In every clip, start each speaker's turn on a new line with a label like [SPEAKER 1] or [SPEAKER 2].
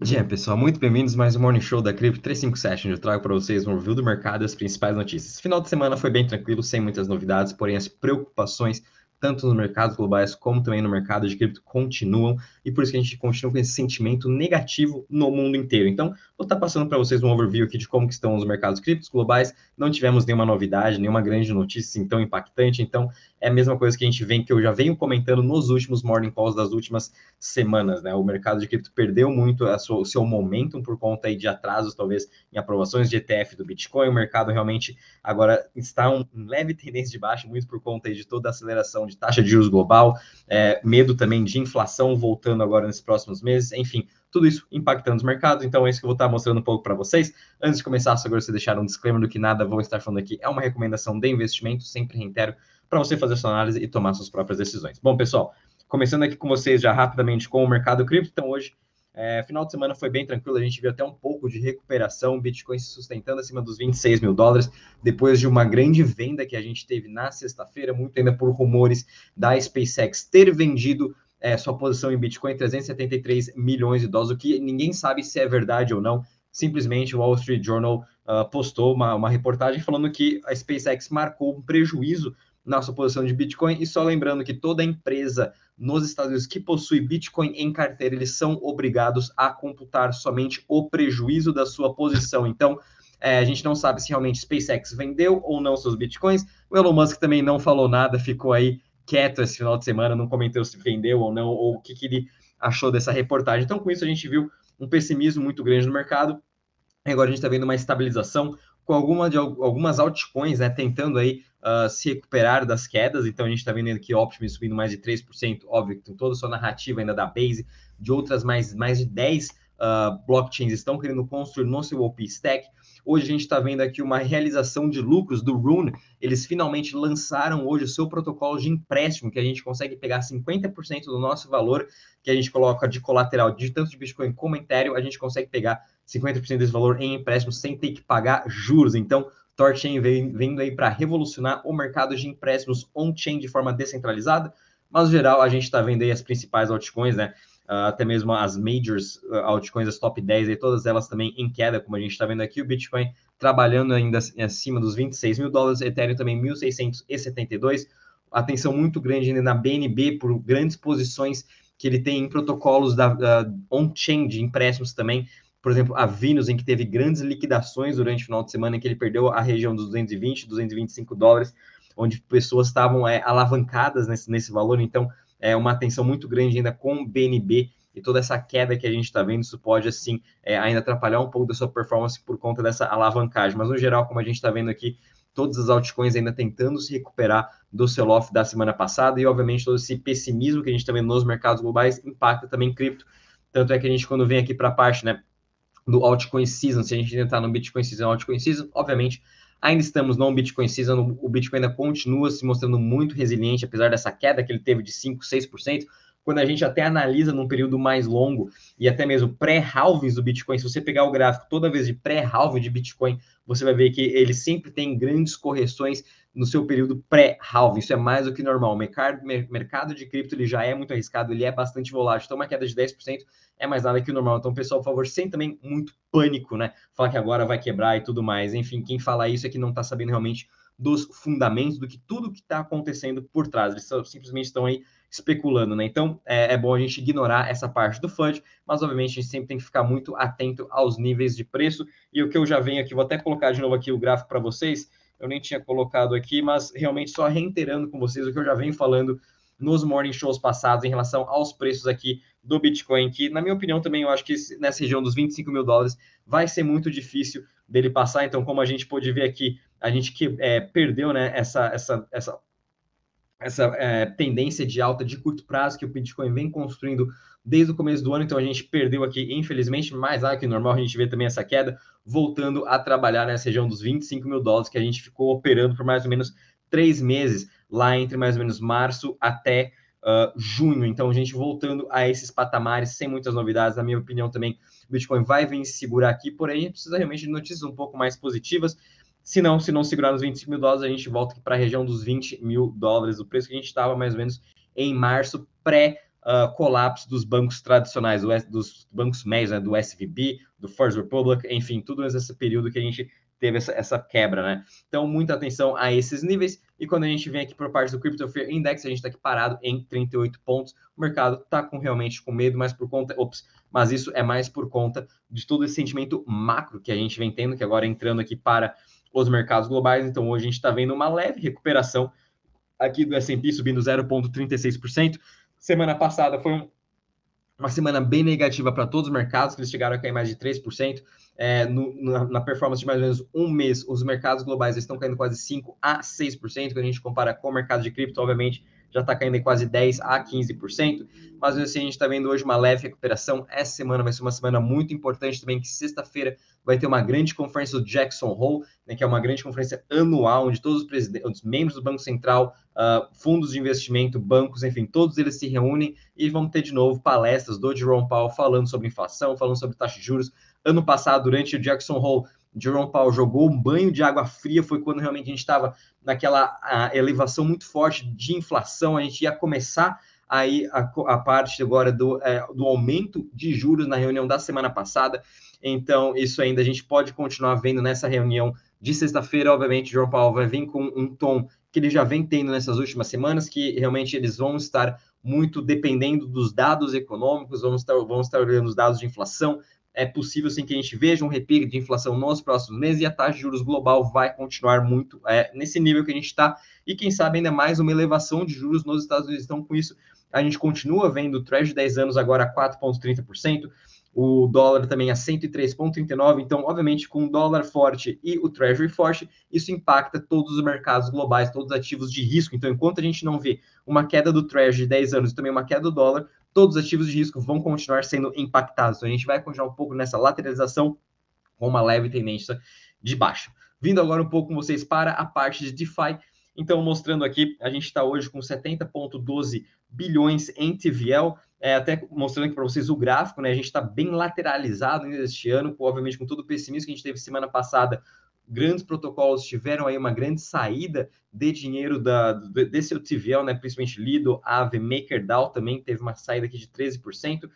[SPEAKER 1] Dia, pessoal, muito bem-vindos mais um Morning Show da Crypto 357, onde eu trago para vocês um review do mercado e as principais notícias. Final de semana foi bem tranquilo, sem muitas novidades, porém as preocupações tanto nos mercados globais como também no mercado de cripto, continuam, e por isso que a gente continua com esse sentimento negativo no mundo inteiro. Então, vou estar passando para vocês um overview aqui de como estão os mercados criptos globais, não tivemos nenhuma novidade, nenhuma grande notícia assim, tão impactante, então é a mesma coisa que a gente vem, que eu já venho comentando nos últimos morning calls das últimas semanas, né? O mercado de cripto perdeu muito sua, o seu momentum por conta aí de atrasos, talvez, em aprovações de ETF do Bitcoin, o mercado realmente agora está um, em leve tendência de baixo, muito por conta aí de toda a aceleração de taxa de juros global, é, medo também de inflação voltando agora nesses próximos meses, enfim, tudo isso impactando os mercados. Então, é isso que eu vou estar mostrando um pouco para vocês. Antes de começar, só agora você deixar um disclaimer do que nada vou estar falando aqui é uma recomendação de investimento, sempre reitero, para você fazer sua análise e tomar suas próprias decisões. Bom, pessoal, começando aqui com vocês já rapidamente com o mercado cripto. Então, hoje é, final de semana foi bem tranquilo, a gente viu até um pouco de recuperação, Bitcoin se sustentando acima dos 26 mil dólares, depois de uma grande venda que a gente teve na sexta-feira, muito ainda por rumores da SpaceX ter vendido é, sua posição em Bitcoin 373 milhões de dólares, o que ninguém sabe se é verdade ou não. Simplesmente o Wall Street Journal uh, postou uma, uma reportagem falando que a SpaceX marcou um prejuízo na sua posição de Bitcoin. E só lembrando que toda empresa nos Estados Unidos que possui Bitcoin em carteira, eles são obrigados a computar somente o prejuízo da sua posição. Então, é, a gente não sabe se realmente SpaceX vendeu ou não seus Bitcoins. O Elon Musk também não falou nada, ficou aí quieto esse final de semana, não comentou se vendeu ou não, ou o que, que ele achou dessa reportagem. Então, com isso, a gente viu um pessimismo muito grande no mercado. Agora a gente está vendo uma estabilização com alguma de, algumas altcoins, né, tentando aí uh, se recuperar das quedas. Então a gente está vendo aqui Optimus subindo mais de 3%, óbvio que tem toda a sua narrativa ainda da Base, de outras mais, mais de 10 uh, ah, blockchains estão querendo construir no seu OP Stack. Hoje a gente está vendo aqui uma realização de lucros do Rune. Eles finalmente lançaram hoje o seu protocolo de empréstimo, que a gente consegue pegar 50% do nosso valor que a gente coloca de colateral, de tanto de Bitcoin como Ethereum, a gente consegue pegar 50% desse valor em empréstimo sem ter que pagar juros. Então, Torchain vem vindo aí para revolucionar o mercado de empréstimos on-chain de forma descentralizada, mas no geral a gente está vendo aí as principais altcoins, né? Uh, até mesmo as majors uh, altcoins, as top 10, aí, todas elas também em queda, como a gente está vendo aqui, o Bitcoin trabalhando ainda acima dos 26 mil dólares, Ethereum também 1.672, atenção muito grande ainda na BNB por grandes posições que ele tem em protocolos da uh, on-chain de empréstimos também, por exemplo, a Venus, em que teve grandes liquidações durante o final de semana, em que ele perdeu a região dos 220, 225 dólares, onde pessoas estavam é, alavancadas nesse, nesse valor. Então, é uma atenção muito grande ainda com o BNB e toda essa queda que a gente está vendo, isso pode, assim, é, ainda atrapalhar um pouco da sua performance por conta dessa alavancagem. Mas, no geral, como a gente está vendo aqui, todas as altcoins ainda tentando se recuperar do sell-off da semana passada e, obviamente, todo esse pessimismo que a gente está vendo nos mercados globais impacta também cripto. Tanto é que a gente, quando vem aqui para a parte, né, do altcoin season, se a gente tentar no Bitcoin season, altcoin season, obviamente ainda estamos no Bitcoin season, o Bitcoin ainda continua se mostrando muito resiliente, apesar dessa queda que ele teve de 5, 6%, quando a gente até analisa num período mais longo e até mesmo pré-halvings do Bitcoin, se você pegar o gráfico toda vez de pré-halving de Bitcoin, você vai ver que ele sempre tem grandes correções no seu período pré-halving. Isso é mais do que normal. O mercado, mercado de cripto ele já é muito arriscado, ele é bastante volátil. Então, uma queda de 10% é mais nada que o normal. Então, pessoal, por favor, sem também muito pânico, né? Falar que agora vai quebrar e tudo mais. Enfim, quem fala isso é que não está sabendo realmente dos fundamentos, do que tudo que está acontecendo por trás. Eles só, simplesmente estão aí especulando, né? Então é, é, bom a gente ignorar essa parte do FUD, mas obviamente a gente sempre tem que ficar muito atento aos níveis de preço. E o que eu já venho aqui, vou até colocar de novo aqui o gráfico para vocês eu nem tinha colocado aqui, mas realmente só reiterando com vocês o que eu já venho falando nos morning shows passados em relação aos preços aqui do Bitcoin, que na minha opinião também eu acho que nessa região dos 25 mil dólares vai ser muito difícil dele passar. Então, como a gente pôde ver aqui, a gente que é, perdeu né, essa, essa, essa, essa é, tendência de alta de curto prazo que o Bitcoin vem construindo desde o começo do ano, então a gente perdeu aqui, infelizmente, mais lá que normal, a gente vê também essa queda, voltando a trabalhar nessa região dos 25 mil dólares que a gente ficou operando por mais ou menos três meses, lá entre mais ou menos março até uh, junho. Então, a gente voltando a esses patamares, sem muitas novidades, na minha opinião também, o Bitcoin vai vir se segurar aqui, porém, precisa realmente de notícias um pouco mais positivas, se não, se não segurar nos 25 mil dólares, a gente volta para a região dos 20 mil dólares, o preço que a gente estava mais ou menos em março, pré uh, colapso dos bancos tradicionais, dos bancos médios, né, do SVB, do First Republic, enfim, tudo nesse período que a gente teve essa, essa, quebra, né? Então, muita atenção a esses níveis. E quando a gente vem aqui por parte do Crypto Fear Index, a gente está aqui parado em 38 pontos. O mercado está com, realmente com medo, mas por conta. Ops, mas isso é mais por conta de todo esse sentimento macro que a gente vem tendo, que agora entrando aqui para os mercados globais. Então, hoje a gente está vendo uma leve recuperação aqui do S&P subindo 0,36%. Semana passada foi um, uma semana bem negativa para todos os mercados, que eles chegaram a cair mais de 3%. É, no, na, na, performance de mais ou menos um mês, os mercados globais estão caindo quase 5% a 6%, quando a gente compara com o mercado de cripto, obviamente, já está caindo em quase 10 a 15%, mas assim, a gente está vendo hoje uma leve recuperação. Essa semana vai ser uma semana muito importante também, que sexta-feira vai ter uma grande conferência do Jackson Hole, né, que é uma grande conferência anual, onde todos os, os membros do Banco Central, uh, fundos de investimento, bancos, enfim, todos eles se reúnem e vão ter de novo palestras do Jerome Powell falando sobre inflação, falando sobre taxa de juros. Ano passado, durante o Jackson Hole, Jerome Powell jogou um banho de água fria, foi quando realmente a gente estava naquela elevação muito forte de inflação, a gente ia começar aí a, a parte agora do, é, do aumento de juros na reunião da semana passada, então isso ainda a gente pode continuar vendo nessa reunião de sexta-feira, obviamente, Jerome Powell vai vir com um tom que ele já vem tendo nessas últimas semanas, que realmente eles vão estar muito dependendo dos dados econômicos, vão estar, vão estar olhando os dados de inflação, é possível sim que a gente veja um repique de inflação nos próximos meses e a taxa de juros global vai continuar muito é, nesse nível que a gente está e quem sabe ainda mais uma elevação de juros nos Estados Unidos. Então, com isso, a gente continua vendo o Treasury de 10 anos agora a 4,30%, o dólar também a 103,39. Então, obviamente, com o dólar forte e o Treasury forte, isso impacta todos os mercados globais, todos os ativos de risco. Então, enquanto a gente não vê uma queda do Treasury de 10 anos e também uma queda do dólar, todos os ativos de risco vão continuar sendo impactados. Então, a gente vai continuar um pouco nessa lateralização com uma leve tendência de baixa. Vindo agora um pouco com vocês para a parte de DeFi. Então, mostrando aqui, a gente está hoje com 70,12 bilhões em TVL. É, até mostrando aqui para vocês o gráfico, né? A gente está bem lateralizado neste ano, obviamente com todo o pessimismo que a gente teve semana passada grandes protocolos tiveram aí uma grande saída de dinheiro da, desse UTVL, né, principalmente Lido, Aave, MakerDAO também teve uma saída aqui de 13%, uh,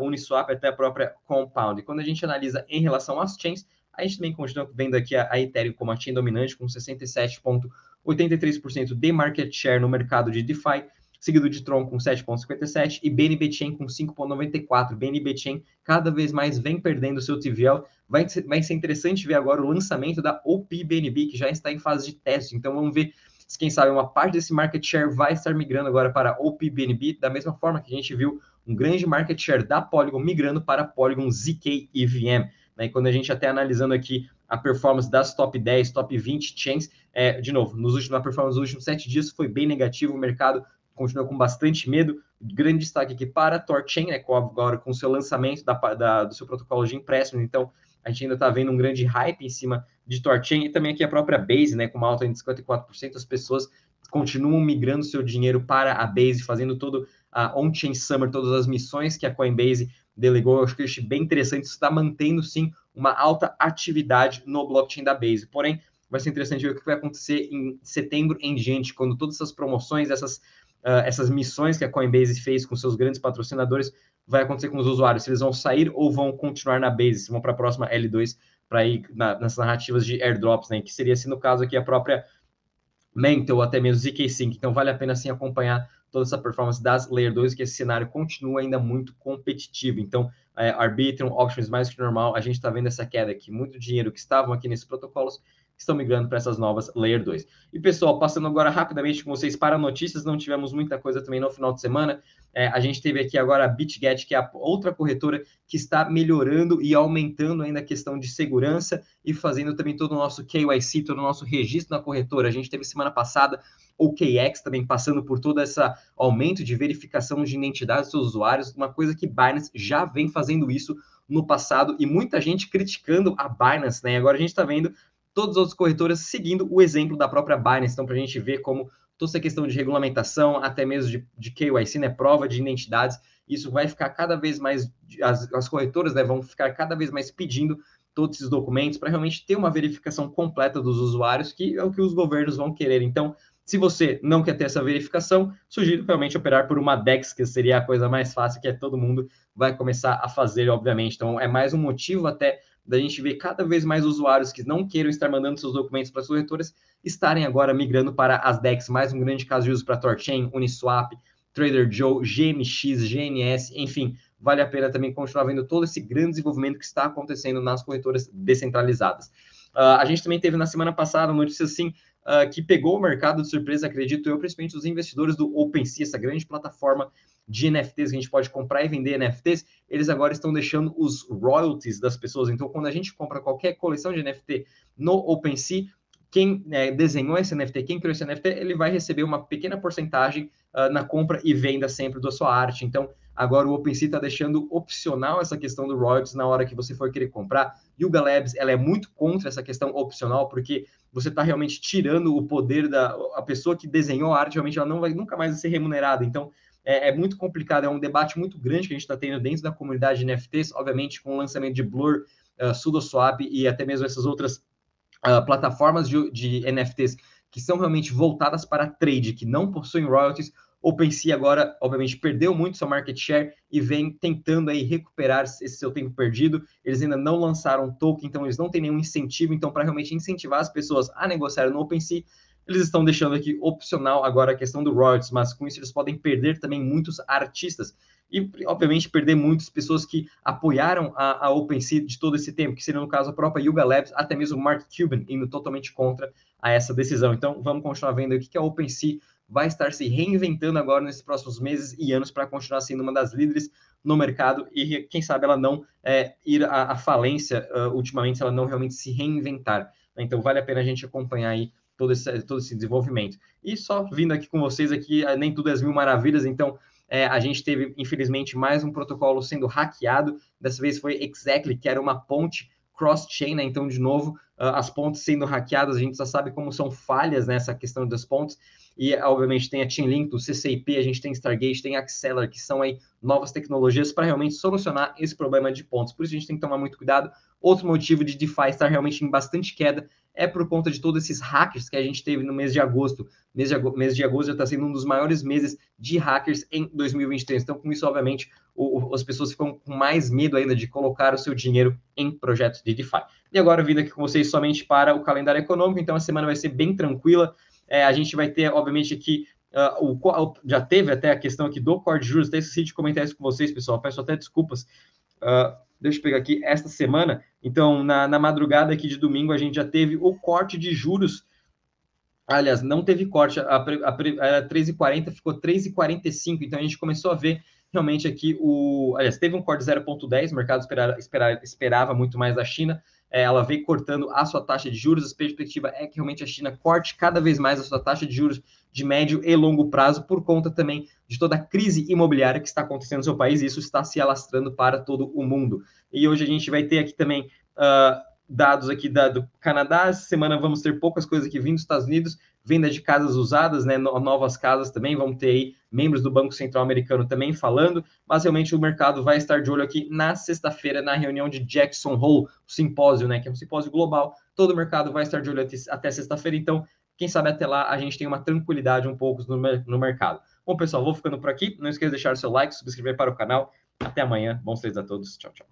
[SPEAKER 1] Uniswap até a própria Compound. E quando a gente analisa em relação às chains, a gente também continua vendo aqui a, a Ethereum como a chain dominante, com 67,83% de market share no mercado de DeFi, seguido de Tron com 7,57 e BNB Chain com 5,94. BNB Chain cada vez mais vem perdendo seu TVL. Vai vai ser interessante ver agora o lançamento da OP BNB, que já está em fase de teste. Então vamos ver se, quem sabe, uma parte desse market share vai estar migrando agora para OP BNB, da mesma forma que a gente viu um grande market share da Polygon migrando para Polygon ZK EVM. Né? E quando a gente até analisando aqui a performance das top 10, top 20 chains, é, de novo, nos últimos, na performance dos últimos sete dias foi bem negativo, o mercado continua com bastante medo. Grande destaque aqui para Torchain, né, agora com o seu lançamento da, da, do seu protocolo de empréstimo. Então, a gente ainda está vendo um grande hype em cima de Torchain e também aqui a própria Base, né, com uma alta de 54%. As pessoas continuam migrando seu dinheiro para a Base, fazendo todo a on-chain summer, todas as missões que a Coinbase delegou. Eu acho que isso é bem interessante. Está mantendo, sim, uma alta atividade no blockchain da Base. Porém, vai ser interessante ver o que vai acontecer em setembro em diante, quando todas essas promoções, essas uh, essas missões que a Coinbase fez com seus grandes patrocinadores vai acontecer com os usuários, se eles vão sair ou vão continuar na base, se vão para a próxima L2 para ir na, nessas narrativas de airdrops, né? Que seria, assim, no caso aqui, a própria Mental ou até mesmo ZK Sync. Então, vale a pena, sim, acompanhar toda essa performance das Layer 2, que esse cenário continua ainda muito competitivo. Então, é, Arbitrum, Options mais que normal, a gente está vendo essa queda aqui. Muito dinheiro que estavam aqui nesses protocolos estão migrando para essas novas Layer 2. E pessoal, passando agora rapidamente com vocês para notícias, não tivemos muita coisa também no final de semana. É, a gente teve aqui agora a BitGet, que é a outra corretora que está melhorando e aumentando ainda a questão de segurança e fazendo também todo o nosso KYC, todo o nosso registro na corretora. A gente teve semana passada o KX também passando por todo esse aumento de verificação de identidade dos seus usuários, uma coisa que Binance já vem fazendo isso no passado e muita gente criticando a Binance, né? Agora a gente está vendo todas as outras corretoras seguindo o exemplo da própria Binance. Então, para a gente ver como toda essa questão de regulamentação, até mesmo de, de KYC, né, prova de identidades, isso vai ficar cada vez mais, as, as corretoras né, vão ficar cada vez mais pedindo todos esses documentos para realmente ter uma verificação completa dos usuários, que é o que os governos vão querer. Então, Se você não quer ter essa verificação, sugiro realmente operar por uma DEX, que seria a coisa mais fácil, que é todo mundo vai começar a fazer, obviamente. Então, é mais um motivo até da gente ver cada vez mais usuários que não queiram estar mandando seus documentos para suas corretoras estarem agora migrando para as DEX, mais um grande caso de uso para Torchain, Uniswap, Trader Joe, GMX, GNS, enfim, vale a pena também continuar vendo todo esse grande desenvolvimento que está acontecendo nas corretoras descentralizadas. Uh, a gente também teve na semana passada notícia assim uh, que pegou o mercado de surpresa, acredito eu, principalmente os investidores do OpenSea, essa grande plataforma de NFTs que a gente pode comprar e vender NFTs, eles agora estão deixando os royalties das pessoas. Então, quando a gente compra qualquer coleção de NFT no OpenSea, quem é, desenhou esse NFT, quem criou esse NFT, ele vai receber uma pequena porcentagem uh, na compra e venda sempre da sua arte. Então, agora o OpenSea está deixando opcional essa questão do royalties na hora que você for querer comprar. Yuga Labs, ela é muito contra essa questão opcional, porque você está realmente tirando o poder da a pessoa que desenhou a arte, realmente ela não vai nunca mais ser remunerada. Então, é, é muito complicado, é um debate muito grande que a gente está tendo dentro da comunidade de NFTs, obviamente com o lançamento de Blur, uh, SudoSwap e até mesmo essas outras uh, plataformas de, de NFTs que são realmente voltadas para trade, que não possuem royalties. OpenSea agora, obviamente, perdeu muito seu market share e vem tentando aí recuperar esse seu tempo perdido. Eles ainda não lançaram token, então eles não têm nenhum incentivo. Então, para realmente incentivar as pessoas a negociar no OpenSea, eles estão deixando aqui opcional agora a questão do royalties, mas com isso eles podem perder também muitos artistas e, obviamente, perder muitas pessoas que apoiaram a, a OpenSea de todo esse tempo, que seria, no caso, a própria Yuga Labs, até mesmo Mark Cuban indo totalmente contra a essa decisão. Então, vamos continuar vendo o que a OpenSea vai estar se reinventando agora nesses próximos meses e anos para continuar sendo uma das líderes no mercado e, quem sabe, ela não é, ir à, à falência uh, ultimamente, se ela não realmente se reinventar. Então, vale a pena a gente acompanhar aí todo esse, todo esse desenvolvimento. E só vindo aqui com vocês aqui, eh, nem tudo é as mil maravilhas, então é, a gente teve, infelizmente, mais um protocolo sendo hackeado, dessa vez foi Exactly, que era uma ponte cross-chain, né? então, de novo, uh, as pontes sendo hackeadas, a gente já sabe como são falhas nessa né, questão das pontes, e obviamente tem a Chainlink, o CCIP, a gente tem Stargate, tem Acceler, que são aí novas tecnologias para realmente solucionar esse problema de pontos. Por isso a gente tem que tomar muito cuidado. Outro motivo de DeFi estar realmente em bastante queda é por conta de todos esses hackers que a gente teve no mês de agosto. Mês de, agosto, mês de agosto já está sendo um dos maiores meses de hackers em 2023. Então, com isso, obviamente, o, o, as pessoas ficam com mais medo ainda de colocar o seu dinheiro em projetos de DeFi. E agora, vindo aqui com vocês somente para o calendário econômico, então a semana vai ser bem tranquila. É, a gente vai ter, obviamente, aqui Uh, o, já teve até a questão aqui do corte de juros, até esqueci de comentar isso com vocês, pessoal, peço até desculpas. Uh, deixa eu pegar aqui, esta semana, então, na, na madrugada aqui de domingo, a gente já teve o corte de juros. Aliás, não teve corte, a, a, era 13,40, ficou 3,45, então a gente começou a ver realmente aqui o. Aliás, teve um corte 0,10, o mercado esperava, esperava, esperava muito mais da China, ela vem cortando a sua taxa de juros. A perspectiva é que realmente a China corte cada vez mais a sua taxa de juros de médio e longo prazo, por conta também de toda a crise imobiliária que está acontecendo no seu país, e isso está se alastrando para todo o mundo. E hoje a gente vai ter aqui também uh, dados aqui da, do Canadá, essa semana vamos ter poucas coisas aqui vindo dos Estados Unidos, venda de casas usadas, né, novas casas também, vamos ter aí membros do Banco Central Americano também falando, mas realmente o mercado vai estar de olho aqui na sexta-feira, na reunião de Jackson Hole, o simpósio, né, que é um simpósio global, todo o mercado vai estar de olho até, até sexta-feira, então, quem sabe até lá a gente tem uma tranquilidade um pouco no, no mercado. Bom, pessoal, vou ficando por aqui, não esqueça de deixar o seu like, subscrever para o canal, até amanhã, bons treinos a todos, tchau, tchau.